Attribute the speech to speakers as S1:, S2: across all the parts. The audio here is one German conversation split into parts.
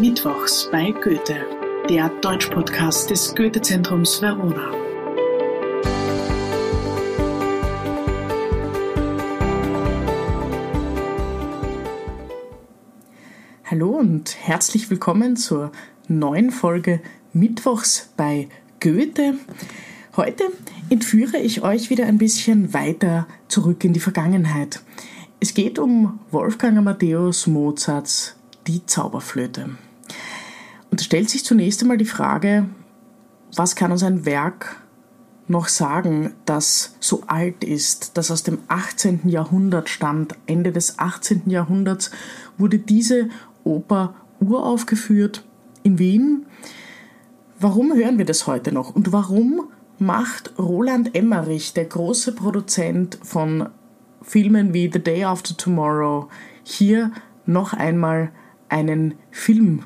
S1: Mittwochs bei Goethe, der Deutschpodcast des Goethe-Zentrums Verona.
S2: Hallo und herzlich willkommen zur neuen Folge Mittwochs bei Goethe. Heute entführe ich euch wieder ein bisschen weiter zurück in die Vergangenheit. Es geht um Wolfgang Amadeus Mozarts Die Zauberflöte. Und es stellt sich zunächst einmal die Frage, was kann uns ein Werk noch sagen, das so alt ist, das aus dem 18. Jahrhundert stammt. Ende des 18. Jahrhunderts wurde diese Oper uraufgeführt in Wien. Warum hören wir das heute noch und warum macht Roland Emmerich, der große Produzent von Filmen wie The Day After Tomorrow, hier noch einmal einen Film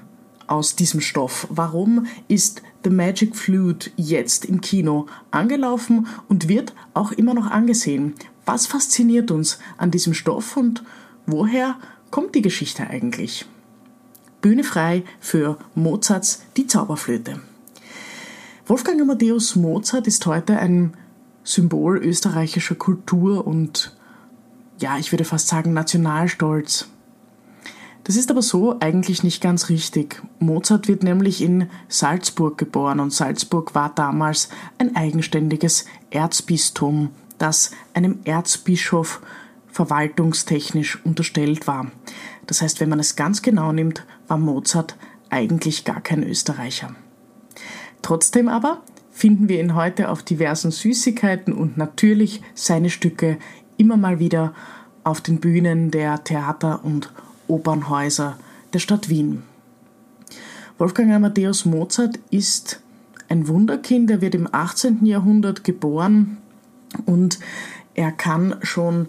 S2: aus diesem Stoff? Warum ist The Magic Flute jetzt im Kino angelaufen und wird auch immer noch angesehen? Was fasziniert uns an diesem Stoff und woher kommt die Geschichte eigentlich? Bühne frei für Mozarts Die Zauberflöte. Wolfgang Amadeus Mozart ist heute ein Symbol österreichischer Kultur und ja, ich würde fast sagen Nationalstolz. Das ist aber so eigentlich nicht ganz richtig. Mozart wird nämlich in Salzburg geboren und Salzburg war damals ein eigenständiges Erzbistum, das einem Erzbischof verwaltungstechnisch unterstellt war. Das heißt, wenn man es ganz genau nimmt, war Mozart eigentlich gar kein Österreicher. Trotzdem aber finden wir ihn heute auf diversen Süßigkeiten und natürlich seine Stücke immer mal wieder auf den Bühnen der Theater- und Opernhäuser der Stadt Wien. Wolfgang Amadeus Mozart ist ein Wunderkind, er wird im 18. Jahrhundert geboren und er kann schon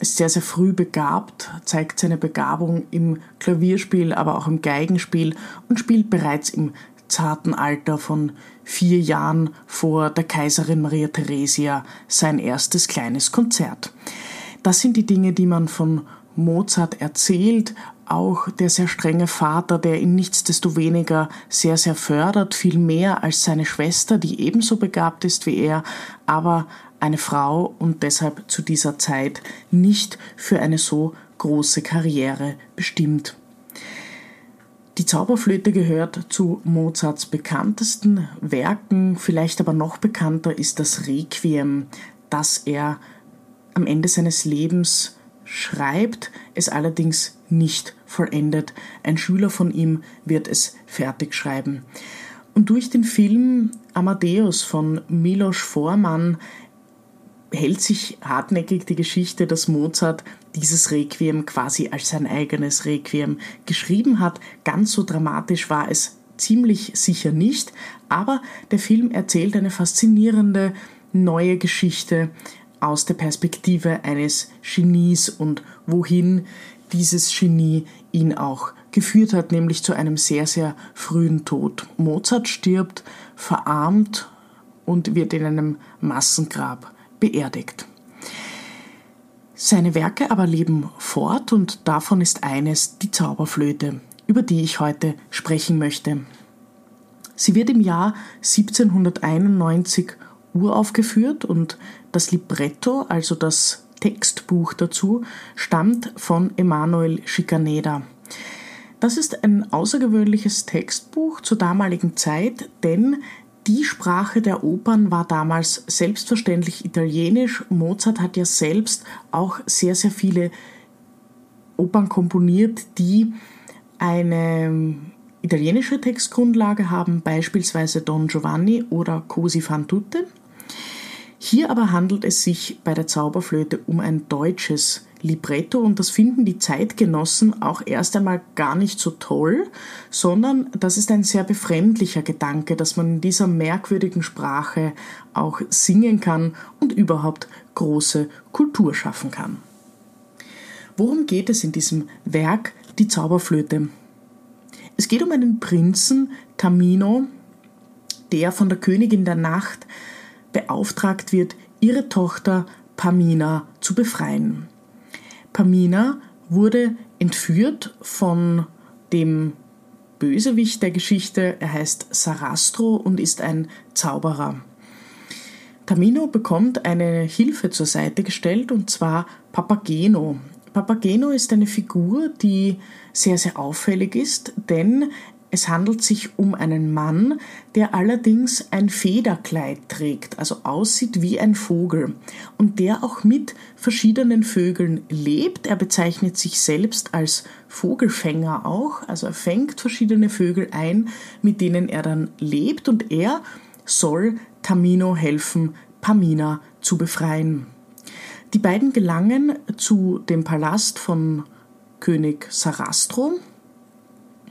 S2: sehr, sehr früh begabt, zeigt seine Begabung im Klavierspiel, aber auch im Geigenspiel und spielt bereits im zarten Alter von vier Jahren vor der Kaiserin Maria Theresia sein erstes kleines Konzert. Das sind die Dinge, die man von Mozart erzählt, auch der sehr strenge Vater, der ihn nichtsdestoweniger sehr, sehr fördert, viel mehr als seine Schwester, die ebenso begabt ist wie er, aber eine Frau und deshalb zu dieser Zeit nicht für eine so große Karriere bestimmt. Die Zauberflöte gehört zu Mozarts bekanntesten Werken, vielleicht aber noch bekannter ist das Requiem, das er am Ende seines Lebens schreibt, es allerdings nicht vollendet. Ein Schüler von ihm wird es fertig schreiben. Und durch den Film Amadeus von Milos Forman hält sich hartnäckig die Geschichte, dass Mozart dieses Requiem quasi als sein eigenes Requiem geschrieben hat. Ganz so dramatisch war es ziemlich sicher nicht, aber der Film erzählt eine faszinierende neue Geschichte aus der Perspektive eines Genies und wohin dieses Genie ihn auch geführt hat, nämlich zu einem sehr, sehr frühen Tod. Mozart stirbt verarmt und wird in einem Massengrab beerdigt. Seine Werke aber leben fort und davon ist eines die Zauberflöte, über die ich heute sprechen möchte. Sie wird im Jahr 1791 uraufgeführt und das Libretto, also das Textbuch dazu, stammt von Emanuel Schikaneda. Das ist ein außergewöhnliches Textbuch zur damaligen Zeit, denn die Sprache der Opern war damals selbstverständlich Italienisch. Mozart hat ja selbst auch sehr, sehr viele Opern komponiert, die eine italienische Textgrundlage haben, beispielsweise Don Giovanni oder Cosi fan tutte. Hier aber handelt es sich bei der Zauberflöte um ein deutsches Libretto und das finden die Zeitgenossen auch erst einmal gar nicht so toll, sondern das ist ein sehr befremdlicher Gedanke, dass man in dieser merkwürdigen Sprache auch singen kann und überhaupt große Kultur schaffen kann. Worum geht es in diesem Werk Die Zauberflöte? Es geht um einen Prinzen, Tamino, der von der Königin der Nacht beauftragt wird, ihre Tochter Pamina zu befreien. Pamina wurde entführt von dem Bösewicht der Geschichte. Er heißt Sarastro und ist ein Zauberer. Tamino bekommt eine Hilfe zur Seite gestellt und zwar Papageno. Papageno ist eine Figur, die sehr, sehr auffällig ist, denn es handelt sich um einen Mann, der allerdings ein Federkleid trägt, also aussieht wie ein Vogel und der auch mit verschiedenen Vögeln lebt. Er bezeichnet sich selbst als Vogelfänger auch, also er fängt verschiedene Vögel ein, mit denen er dann lebt und er soll Tamino helfen, Pamina zu befreien. Die beiden gelangen zu dem Palast von König Sarastro.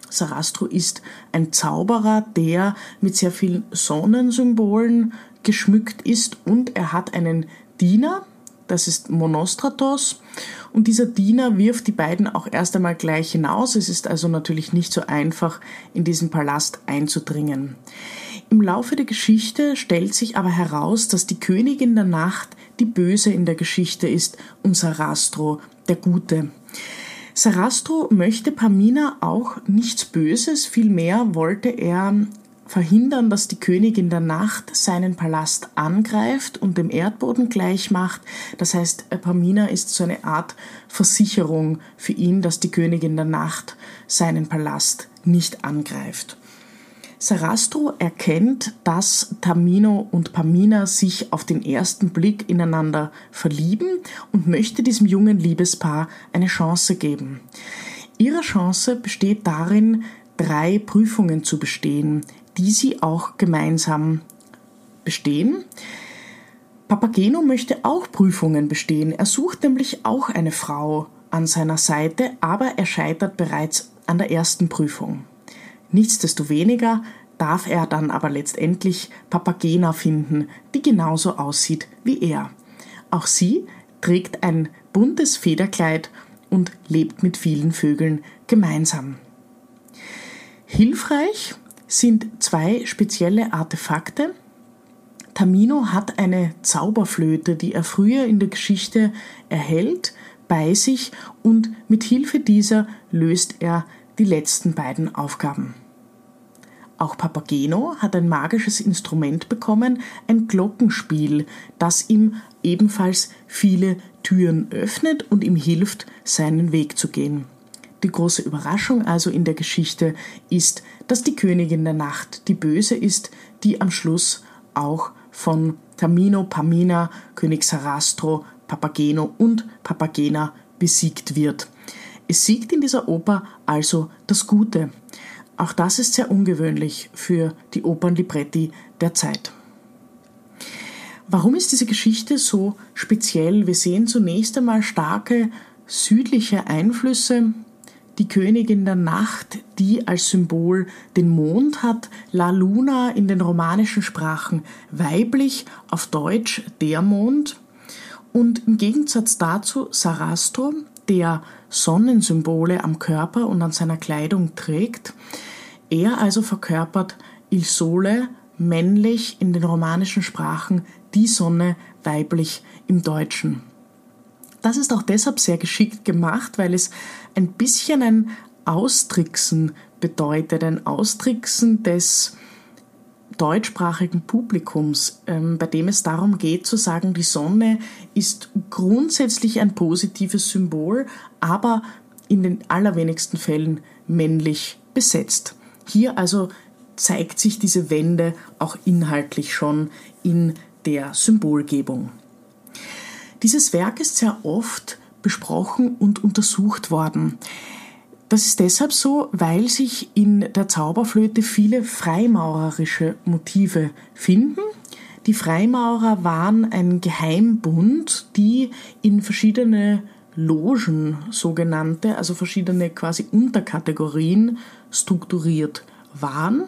S2: Sarastro ist ein Zauberer, der mit sehr vielen Sonnensymbolen geschmückt ist und er hat einen Diener, das ist Monostratos. Und dieser Diener wirft die beiden auch erst einmal gleich hinaus. Es ist also natürlich nicht so einfach, in diesen Palast einzudringen. Im Laufe der Geschichte stellt sich aber heraus, dass die Königin der Nacht die Böse in der Geschichte ist und Sarastro der Gute. Sarastro möchte Pamina auch nichts Böses, vielmehr wollte er verhindern, dass die Königin der Nacht seinen Palast angreift und dem Erdboden gleich macht. Das heißt, Pamina ist so eine Art Versicherung für ihn, dass die Königin der Nacht seinen Palast nicht angreift. Sarastro erkennt, dass Tamino und Pamina sich auf den ersten Blick ineinander verlieben und möchte diesem jungen Liebespaar eine Chance geben. Ihre Chance besteht darin, drei Prüfungen zu bestehen, die sie auch gemeinsam bestehen. Papageno möchte auch Prüfungen bestehen. Er sucht nämlich auch eine Frau an seiner Seite, aber er scheitert bereits an der ersten Prüfung. Nichtsdestoweniger darf er dann aber letztendlich Papagena finden, die genauso aussieht wie er. Auch sie trägt ein buntes Federkleid und lebt mit vielen Vögeln gemeinsam. Hilfreich sind zwei spezielle Artefakte. Tamino hat eine Zauberflöte, die er früher in der Geschichte erhält, bei sich und mit Hilfe dieser löst er die letzten beiden Aufgaben. Auch Papageno hat ein magisches Instrument bekommen, ein Glockenspiel, das ihm ebenfalls viele Türen öffnet und ihm hilft, seinen Weg zu gehen. Die große Überraschung also in der Geschichte ist, dass die Königin der Nacht die Böse ist, die am Schluss auch von Tamino, Pamina, König Sarastro, Papageno und Papagena besiegt wird. Es siegt in dieser Oper also das Gute. Auch das ist sehr ungewöhnlich für die Opernlibretti der Zeit. Warum ist diese Geschichte so speziell? Wir sehen zunächst einmal starke südliche Einflüsse. Die Königin der Nacht, die als Symbol den Mond hat, La Luna in den romanischen Sprachen weiblich, auf Deutsch der Mond. Und im Gegensatz dazu Sarastro, der Sonnensymbole am Körper und an seiner Kleidung trägt, er also verkörpert Il Sole männlich in den romanischen Sprachen, die Sonne weiblich im Deutschen. Das ist auch deshalb sehr geschickt gemacht, weil es ein bisschen ein Austricksen bedeutet, ein Austricksen des deutschsprachigen Publikums, ähm, bei dem es darum geht zu sagen, die Sonne ist grundsätzlich ein positives Symbol, aber in den allerwenigsten Fällen männlich besetzt. Hier also zeigt sich diese Wende auch inhaltlich schon in der Symbolgebung. Dieses Werk ist sehr oft besprochen und untersucht worden. Das ist deshalb so, weil sich in der Zauberflöte viele freimaurerische Motive finden. Die Freimaurer waren ein Geheimbund, die in verschiedene Logen sogenannte, also verschiedene quasi Unterkategorien strukturiert waren.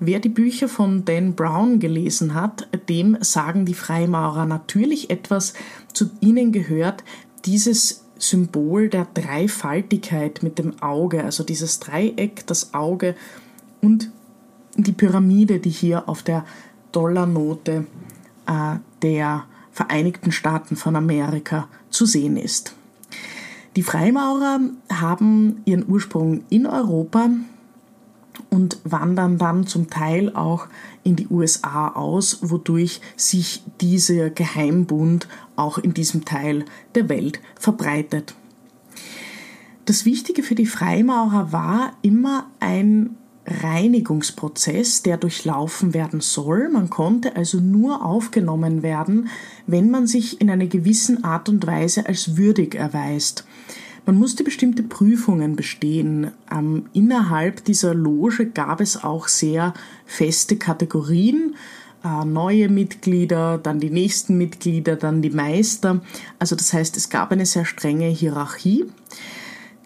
S2: Wer die Bücher von Dan Brown gelesen hat, dem sagen die Freimaurer natürlich etwas. Zu ihnen gehört dieses Symbol der Dreifaltigkeit mit dem Auge, also dieses Dreieck, das Auge und die Pyramide, die hier auf der Dollarnote äh, der Vereinigten Staaten von Amerika zu sehen ist. Die Freimaurer haben ihren Ursprung in Europa und wandern dann zum Teil auch in die USA aus, wodurch sich dieser Geheimbund auch in diesem Teil der Welt verbreitet. Das Wichtige für die Freimaurer war immer ein Reinigungsprozess, der durchlaufen werden soll. Man konnte also nur aufgenommen werden, wenn man sich in einer gewissen Art und Weise als würdig erweist. Man musste bestimmte Prüfungen bestehen. Ähm, innerhalb dieser Loge gab es auch sehr feste Kategorien. Äh, neue Mitglieder, dann die nächsten Mitglieder, dann die Meister. Also das heißt, es gab eine sehr strenge Hierarchie.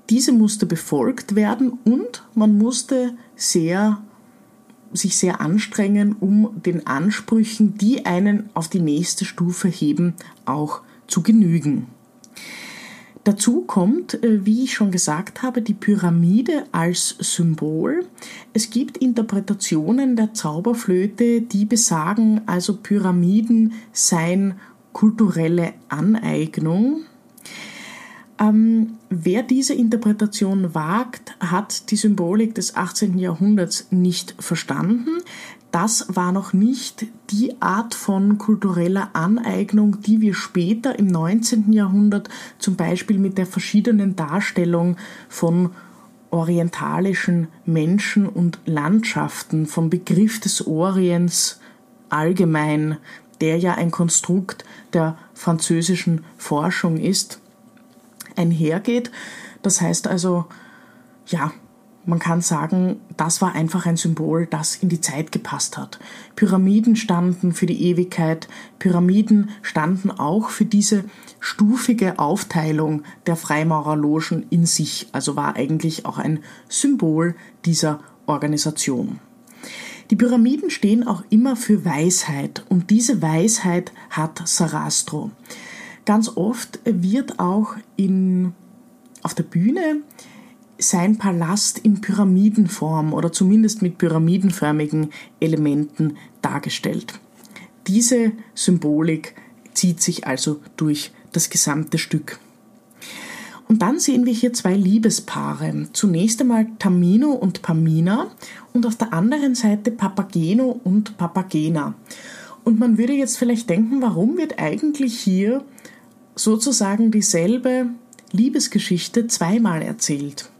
S2: Diese musste befolgt werden und man musste sehr sich sehr anstrengen, um den Ansprüchen, die einen auf die nächste Stufe heben, auch zu genügen. Dazu kommt, äh, wie ich schon gesagt habe, die Pyramide als Symbol. Es gibt Interpretationen der Zauberflöte, die besagen, also Pyramiden seien kulturelle Aneignung. Ähm, wer diese Interpretation wagt, hat die Symbolik des 18. Jahrhunderts nicht verstanden das war noch nicht die Art von kultureller Aneignung, die wir später im 19. Jahrhundert zum Beispiel mit der verschiedenen Darstellung von orientalischen Menschen und Landschaften, vom Begriff des Orients allgemein, der ja ein Konstrukt der französischen Forschung ist, einhergeht. Das heißt also, ja, man kann sagen, das war einfach ein Symbol, das in die Zeit gepasst hat. Pyramiden standen für die Ewigkeit, Pyramiden standen auch für diese stufige Aufteilung der Freimaurerlogen in sich, also war eigentlich auch ein Symbol dieser Organisation. Die Pyramiden stehen auch immer für Weisheit und diese Weisheit hat Sarastro. Ganz oft wird auch in, auf der Bühne sein Palast in Pyramidenform oder zumindest mit pyramidenförmigen Elementen dargestellt. Diese Symbolik zieht sich also durch das gesamte Stück. Und dann sehen wir hier zwei Liebespaare. Zunächst einmal Tamino und Pamina und auf der anderen Seite Papageno und Papagena. Und man würde jetzt vielleicht denken, warum wird eigentlich hier sozusagen dieselbe Liebesgeschichte zweimal erzählt?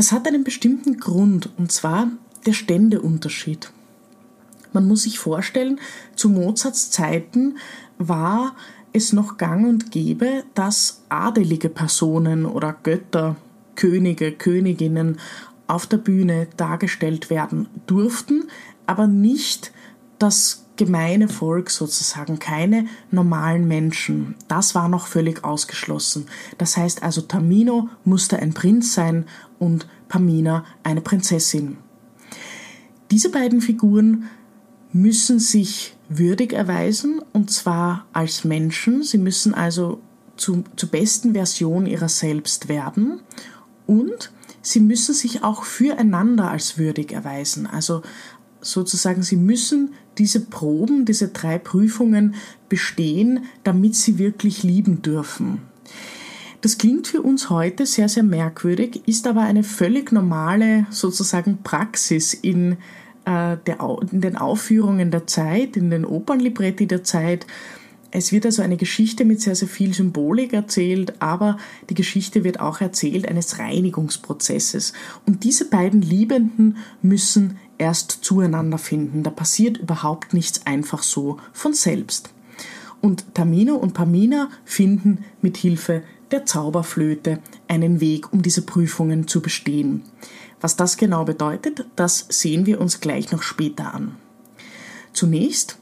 S2: Das hat einen bestimmten Grund, und zwar der Ständeunterschied. Man muss sich vorstellen, zu Mozarts Zeiten war es noch gang und gäbe, dass adelige Personen oder Götter, Könige, Königinnen auf der Bühne dargestellt werden durften, aber nicht das gemeine Volk sozusagen, keine normalen Menschen. Das war noch völlig ausgeschlossen. Das heißt also, Tamino musste ein Prinz sein und Pamina eine Prinzessin. Diese beiden Figuren müssen sich würdig erweisen und zwar als Menschen. Sie müssen also zu, zur besten Version ihrer selbst werden und sie müssen sich auch füreinander als würdig erweisen. Also sozusagen, sie müssen diese Proben, diese drei Prüfungen bestehen, damit sie wirklich lieben dürfen. Das klingt für uns heute sehr, sehr merkwürdig, ist aber eine völlig normale sozusagen Praxis in, äh, der, in den Aufführungen der Zeit, in den Opernlibretti der Zeit. Es wird also eine Geschichte mit sehr, sehr viel Symbolik erzählt, aber die Geschichte wird auch erzählt eines Reinigungsprozesses. Und diese beiden Liebenden müssen erst zueinander finden. Da passiert überhaupt nichts einfach so von selbst. Und Tamino und Pamina finden mit Hilfe der Zauberflöte einen Weg, um diese Prüfungen zu bestehen. Was das genau bedeutet, das sehen wir uns gleich noch später an. Zunächst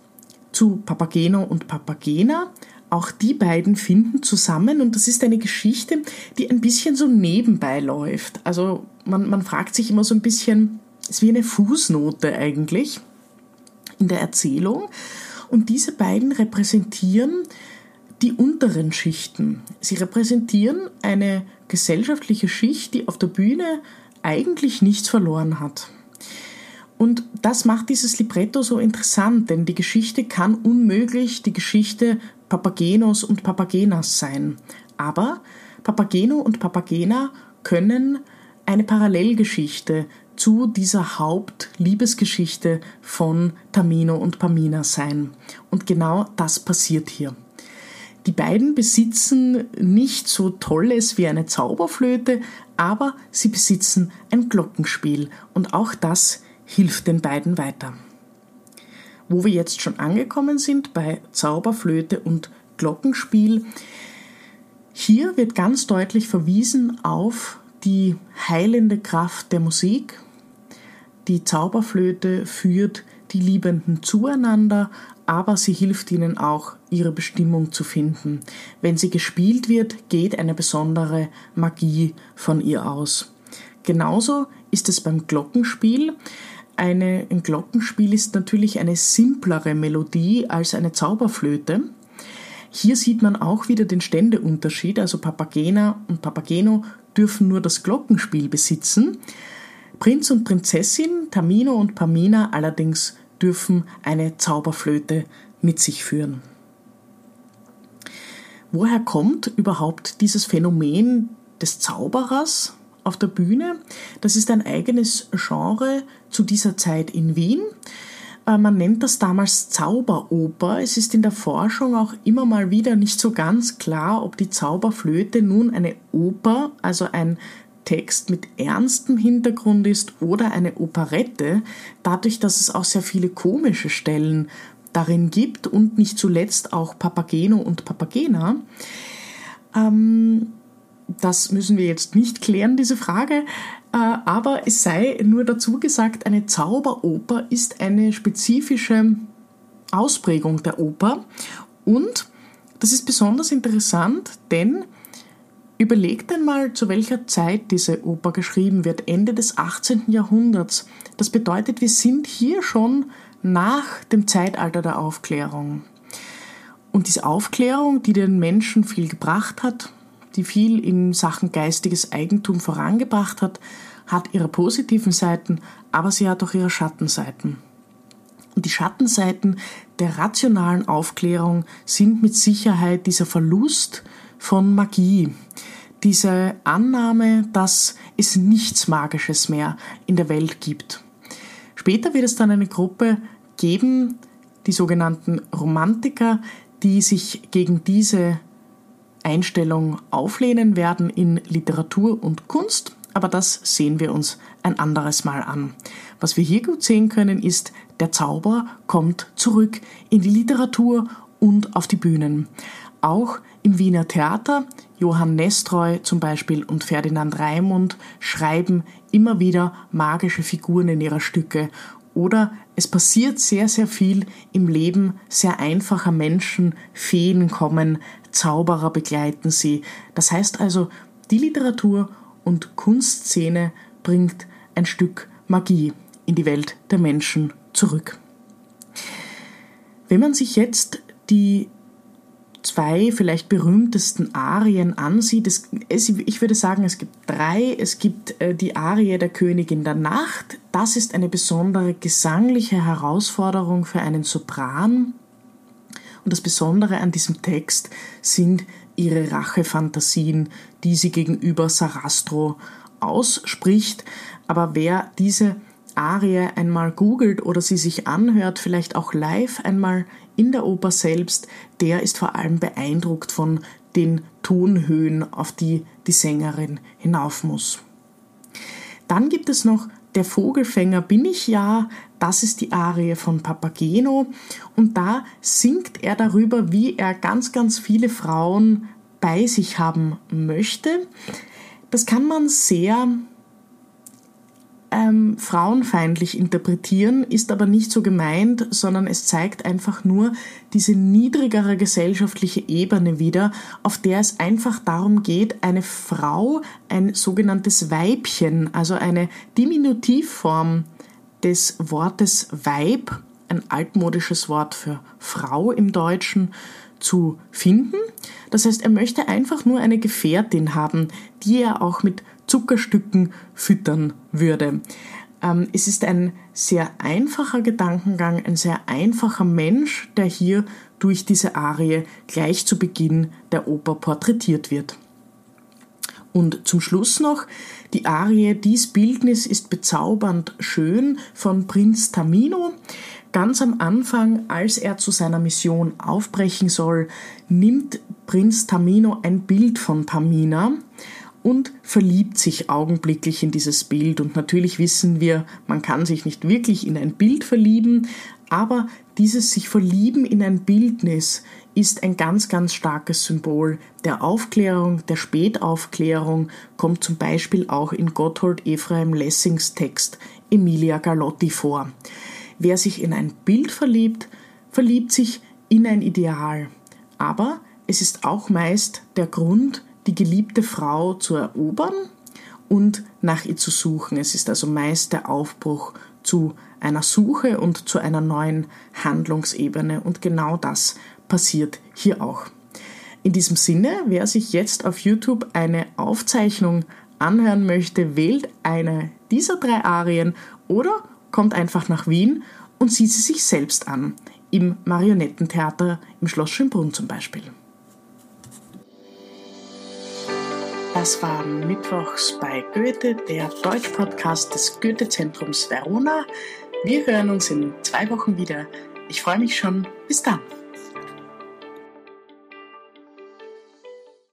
S2: zu Papageno und Papagena. Auch die beiden finden zusammen und das ist eine Geschichte, die ein bisschen so nebenbei läuft. Also man, man fragt sich immer so ein bisschen, ist wie eine Fußnote eigentlich in der Erzählung. Und diese beiden repräsentieren die unteren Schichten. Sie repräsentieren eine gesellschaftliche Schicht, die auf der Bühne eigentlich nichts verloren hat. Und das macht dieses Libretto so interessant, denn die Geschichte kann unmöglich die Geschichte Papagenos und Papagenas sein. Aber Papageno und Papagena können eine Parallelgeschichte zu dieser Hauptliebesgeschichte von Tamino und Pamina sein. Und genau das passiert hier. Die beiden besitzen nicht so Tolles wie eine Zauberflöte, aber sie besitzen ein Glockenspiel und auch das hilft den beiden weiter. Wo wir jetzt schon angekommen sind bei Zauberflöte und Glockenspiel, hier wird ganz deutlich verwiesen auf die heilende Kraft der Musik. Die Zauberflöte führt die Liebenden zueinander, aber sie hilft ihnen auch, ihre Bestimmung zu finden. Wenn sie gespielt wird, geht eine besondere Magie von ihr aus. Genauso ist es beim Glockenspiel. Eine, ein Glockenspiel ist natürlich eine simplere Melodie als eine Zauberflöte. Hier sieht man auch wieder den Ständeunterschied, also Papagena und Papageno dürfen nur das Glockenspiel besitzen. Prinz und Prinzessin, Tamino und Pamina allerdings dürfen eine Zauberflöte mit sich führen. Woher kommt überhaupt dieses Phänomen des Zauberers auf der Bühne? Das ist ein eigenes Genre zu dieser Zeit in Wien. Äh, man nennt das damals Zauberoper. Es ist in der Forschung auch immer mal wieder nicht so ganz klar, ob die Zauberflöte nun eine Oper, also ein Text mit ernstem Hintergrund ist oder eine Operette, dadurch, dass es auch sehr viele komische Stellen darin gibt und nicht zuletzt auch Papageno und Papagena. Ähm, das müssen wir jetzt nicht klären, diese Frage, äh, aber es sei nur dazu gesagt, eine Zauberoper ist eine spezifische Ausprägung der Oper und das ist besonders interessant, denn Überlegt einmal, zu welcher Zeit diese Oper geschrieben wird, Ende des 18. Jahrhunderts. Das bedeutet, wir sind hier schon nach dem Zeitalter der Aufklärung. Und diese Aufklärung, die den Menschen viel gebracht hat, die viel in Sachen geistiges Eigentum vorangebracht hat, hat ihre positiven Seiten, aber sie hat auch ihre Schattenseiten. Und die Schattenseiten der rationalen Aufklärung sind mit Sicherheit dieser Verlust von Magie, diese Annahme, dass es nichts Magisches mehr in der Welt gibt. Später wird es dann eine Gruppe geben, die sogenannten Romantiker, die sich gegen diese Einstellung auflehnen werden in Literatur und Kunst, aber das sehen wir uns ein anderes Mal an. Was wir hier gut sehen können, ist, der Zauber kommt zurück in die Literatur und auf die Bühnen. Auch im Wiener Theater, Johann Nestreu zum Beispiel und Ferdinand Raimund schreiben immer wieder magische Figuren in ihre Stücke oder es passiert sehr, sehr viel im Leben sehr einfacher Menschen. Feen kommen, Zauberer begleiten sie. Das heißt also, die Literatur und Kunstszene bringt ein Stück Magie in die Welt der Menschen zurück. Wenn man sich jetzt die zwei vielleicht berühmtesten Arien ansieht, es, es, ich würde sagen, es gibt drei. Es gibt äh, die Arie der Königin der Nacht. Das ist eine besondere gesangliche Herausforderung für einen Sopran. Und das Besondere an diesem Text sind ihre Rachefantasien, die sie gegenüber Sarastro ausspricht. Aber wer diese Arie einmal googelt oder sie sich anhört, vielleicht auch live einmal in der Oper selbst, der ist vor allem beeindruckt von den Tonhöhen, auf die die Sängerin hinauf muss. Dann gibt es noch Der Vogelfänger bin ich ja, das ist die Arie von Papageno und da singt er darüber, wie er ganz, ganz viele Frauen bei sich haben möchte. Das kann man sehr ähm, frauenfeindlich interpretieren, ist aber nicht so gemeint, sondern es zeigt einfach nur diese niedrigere gesellschaftliche Ebene wieder, auf der es einfach darum geht, eine Frau, ein sogenanntes Weibchen, also eine Diminutivform des Wortes Weib, ein altmodisches Wort für Frau im Deutschen, zu finden. Das heißt, er möchte einfach nur eine Gefährtin haben, die er auch mit Zuckerstücken füttern würde. Ähm, es ist ein sehr einfacher Gedankengang, ein sehr einfacher Mensch, der hier durch diese Arie gleich zu Beginn der Oper porträtiert wird. Und zum Schluss noch die Arie Dies Bildnis ist bezaubernd schön von Prinz Tamino. Ganz am Anfang, als er zu seiner Mission aufbrechen soll, nimmt Prinz Tamino ein Bild von Pamina und verliebt sich augenblicklich in dieses Bild. Und natürlich wissen wir, man kann sich nicht wirklich in ein Bild verlieben, aber dieses sich verlieben in ein Bildnis ist ein ganz, ganz starkes Symbol der Aufklärung, der Spätaufklärung, kommt zum Beispiel auch in Gotthold Ephraim Lessings Text Emilia Galotti vor. Wer sich in ein Bild verliebt, verliebt sich in ein Ideal. Aber es ist auch meist der Grund, die geliebte Frau zu erobern und nach ihr zu suchen. Es ist also meist der Aufbruch zu einer Suche und zu einer neuen Handlungsebene und genau das passiert hier auch. In diesem Sinne, wer sich jetzt auf YouTube eine Aufzeichnung anhören möchte, wählt eine dieser drei Arien oder kommt einfach nach Wien und sieht sie sich selbst an, im Marionettentheater im Schloss Schönbrunn zum Beispiel. Das war Mittwochs bei Goethe, der Deutsch-Podcast des Goethe-Zentrums Verona. Wir hören uns in zwei Wochen wieder. Ich freue mich schon. Bis dann.